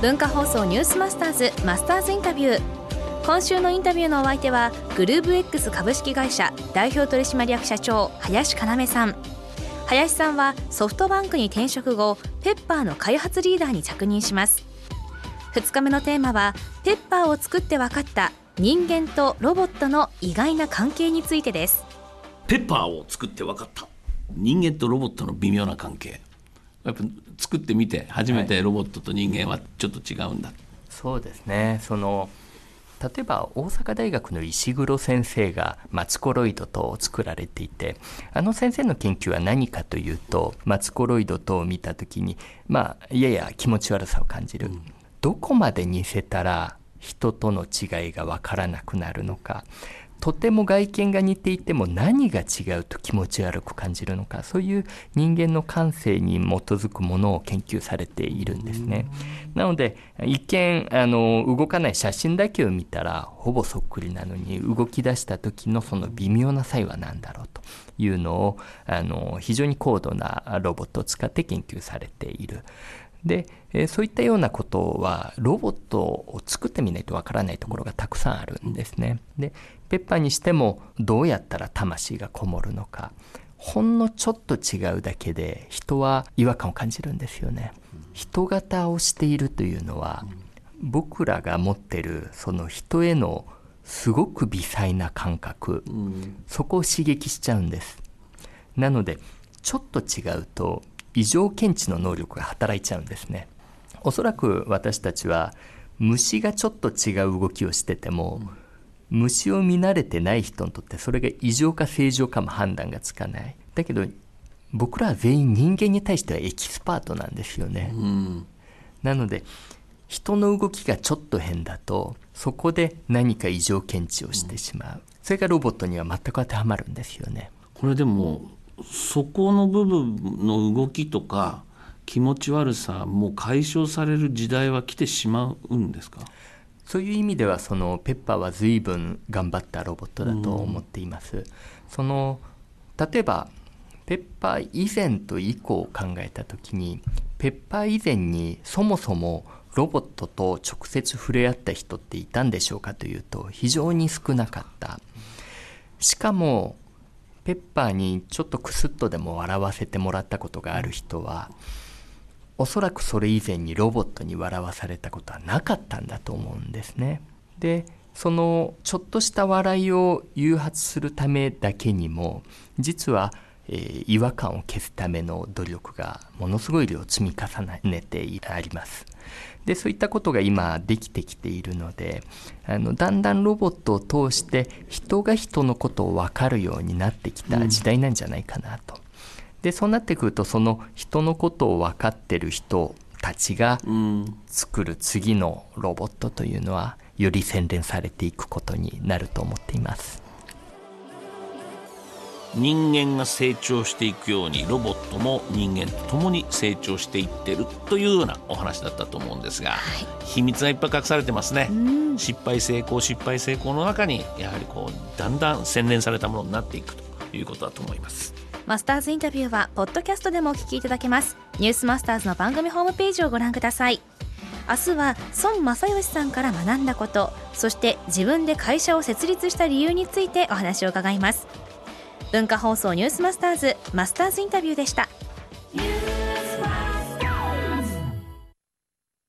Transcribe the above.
文化放送ニュースマスターズマスターズインタビュー。今週のインタビューのお相手はグルーブ X 株式会社代表取締役社長林要さん。林さんはソフトバンクに転職後ペッパーの開発リーダーに着任します。2日目のテーマはペッパーを作って分かった人間とロボットの意外な関係についてです。ペッパーを作って分かった。人間とロボットの微妙な関係。やっぱ作ってみて初めてロボットと人間はちょっと違うんだ、はい、そうですね。その例えば大阪大学の石黒先生がマツコロイド等を作られていてあの先生の研究は何かというとマツコロイド等を見た時にまあやや気持ち悪さを感じる、うん、どこまで似せたら人との違いが分からなくなるのかとても外見が似ていても何が違うと気持ち悪く感じるのかそういう人間の感性に基づくものを研究されているんですね。なので一見あの動かない写真だけを見たらほぼそっくりなのに動き出した時のその微妙な差異は何だろうというのをあの非常に高度なロボットを使って研究されている。で、えー、そういったようなことはロボットを作ってみないとわからないところがたくさんあるんですね。でペッパーにしてもどうやったら魂がこもるのかほんのちょっと違うだけで人は違和感を感じるんですよね。人型をしているというのは僕らが持ってるその人へのすごく微細な感覚、そこを刺激しちゃうんです。なのでちょっと違うと異常検知の能力が働いちゃうんですね。おそらく私たちは虫がちょっと違う動きをしてても、うん、虫を見慣れてない人にとってそれが異常か正常かも判断がつかない。だけど僕らは全員人間に対してはエキスパートなんですよね、うん、なので人の動きがちょっと変だとそこで何か異常検知をしてしまう、うん、それがロボットには全く当てはまるんですよね。これでもそこの部分の動きとか気持ち悪さも解消される時代は来てしまうんですか？そういう意味ではそのペッパーは随分頑張ったロボットだと思っています。その例えばペッパー以前と以降を考えた時にペッパー以前にそもそもロボットと直接触れ合った人っていたんでしょうかというと非常に少なかったしかもペッパーにちょっとクスッとでも笑わせてもらったことがある人はおそらくそれ以前にロボットに笑わされたことはなかったんだと思うんですね。でそのちょっとした笑いを誘発するためだけにも実は、えー、違和感を消すための努力がものすごい量積み重ねてあります。でそういったことが今できてきているのであのだんだんロボットを通して人が人のことを分かるようになってきた時代なんじゃないかなと。うん、でそうなってくるとその人のことを分かってる人たちが作る次のロボットというのはより洗練されていくことになると思っています。人間が成長していくようにロボットも人間と共に成長していってるというようなお話だったと思うんですが、はい、秘密がいっぱい隠されてますね。失敗成功失敗成功の中にやはりこうだんだん洗練されたものになっていくということだと思います。マスターズインタビューはポッドキャストでもお聞きいただけます。ニュースマスターズの番組ホームページをご覧ください。明日は孫正義さんから学んだことそして自分で会社を設立した理由についてお話を伺います文化放送ニュースマスターズマスターズインタビューでした。